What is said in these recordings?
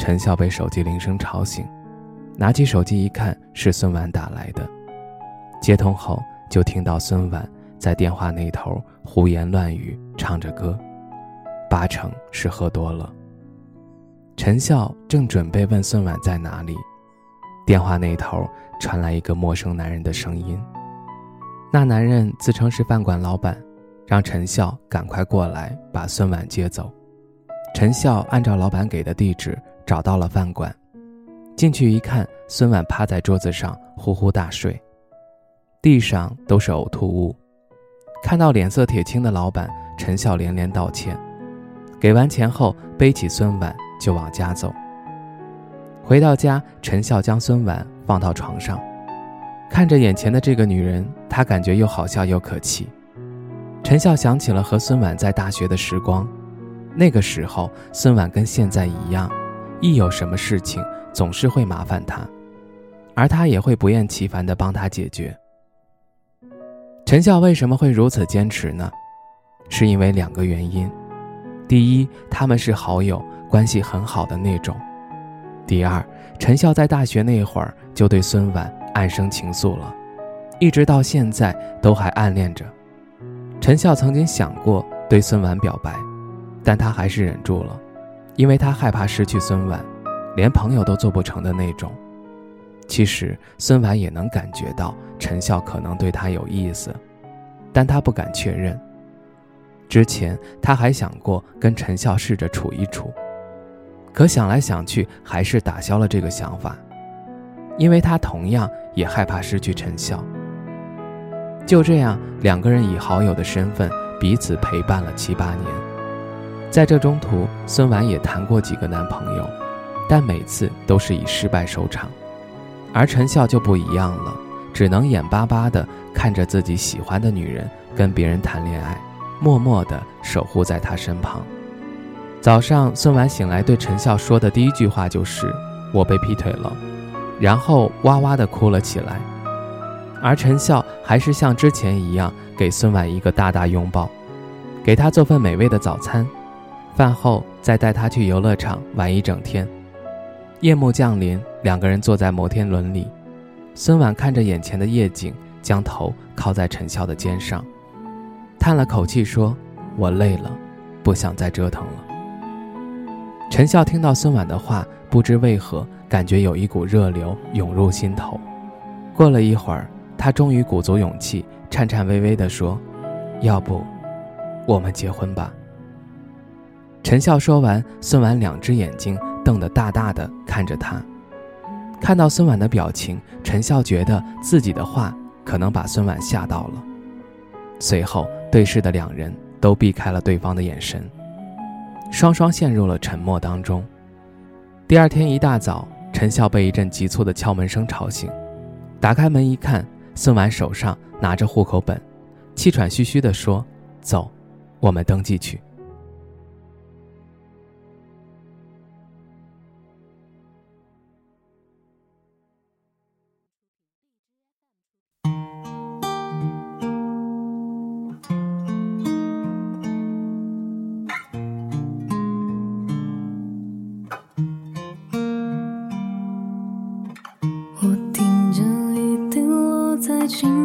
陈笑被手机铃声吵醒，拿起手机一看，是孙婉打来的。接通后，就听到孙婉在电话那头胡言乱语，唱着歌，八成是喝多了。陈笑正准备问孙婉在哪里，电话那头传来一个陌生男人的声音。那男人自称是饭馆老板，让陈笑赶快过来把孙婉接走。陈笑按照老板给的地址。找到了饭馆，进去一看，孙婉趴在桌子上呼呼大睡，地上都是呕吐物。看到脸色铁青的老板，陈笑连连道歉，给完钱后背起孙婉就往家走。回到家，陈笑将孙婉放到床上，看着眼前的这个女人，他感觉又好笑又可气。陈笑想起了和孙婉在大学的时光，那个时候孙婉跟现在一样。一有什么事情，总是会麻烦他，而他也会不厌其烦地帮他解决。陈笑为什么会如此坚持呢？是因为两个原因：第一，他们是好友，关系很好的那种；第二，陈笑在大学那会儿就对孙婉暗生情愫了，一直到现在都还暗恋着。陈笑曾经想过对孙婉表白，但他还是忍住了。因为他害怕失去孙婉，连朋友都做不成的那种。其实孙婉也能感觉到陈笑可能对他有意思，但他不敢确认。之前他还想过跟陈笑试着处一处，可想来想去还是打消了这个想法，因为他同样也害怕失去陈笑。就这样，两个人以好友的身份彼此陪伴了七八年。在这中途，孙婉也谈过几个男朋友，但每次都是以失败收场。而陈笑就不一样了，只能眼巴巴地看着自己喜欢的女人跟别人谈恋爱，默默地守护在她身旁。早上，孙婉醒来对陈笑说的第一句话就是“我被劈腿了”，然后哇哇地哭了起来。而陈笑还是像之前一样，给孙婉一个大大拥抱，给她做份美味的早餐。饭后再带他去游乐场玩一整天。夜幕降临，两个人坐在摩天轮里。孙婉看着眼前的夜景，将头靠在陈笑的肩上，叹了口气说：“我累了，不想再折腾了。”陈笑听到孙婉的话，不知为何感觉有一股热流涌入心头。过了一会儿，他终于鼓足勇气，颤颤巍巍地说：“要不，我们结婚吧。”陈笑说完，孙婉两只眼睛瞪得大大的看着他。看到孙婉的表情，陈笑觉得自己的话可能把孙婉吓到了。随后，对视的两人都避开了对方的眼神，双双陷入了沉默当中。第二天一大早，陈笑被一阵急促的敲门声吵醒，打开门一看，孙婉手上拿着户口本，气喘吁吁地说：“走，我们登记去。”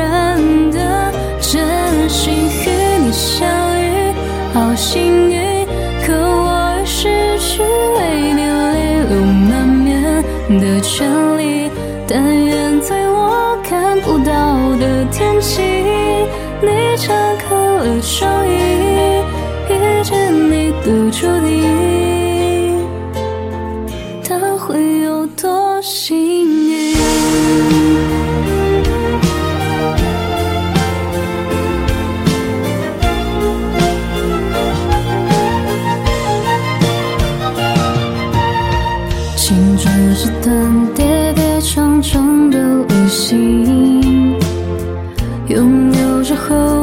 人的真心与你相遇，好幸运。可我已失去为你泪流满面的权利。但愿在我看不到的天际，你张开了双翼，遇见你的注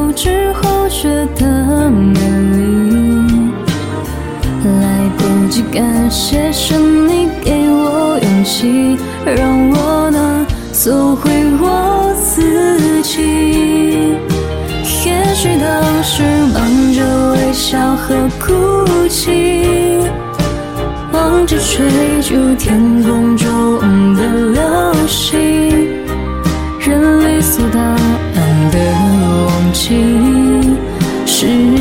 后知后觉的美丽。来不及感谢，是你给我勇气，让我能做回我自己。也许当时忙着微笑和哭泣。忙着追逐天空中的流星，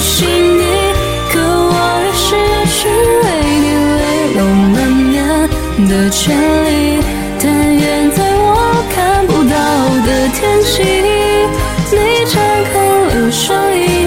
是你可我已失去为你泪流满面的权利但愿在我看不到的天际你张开了双翼。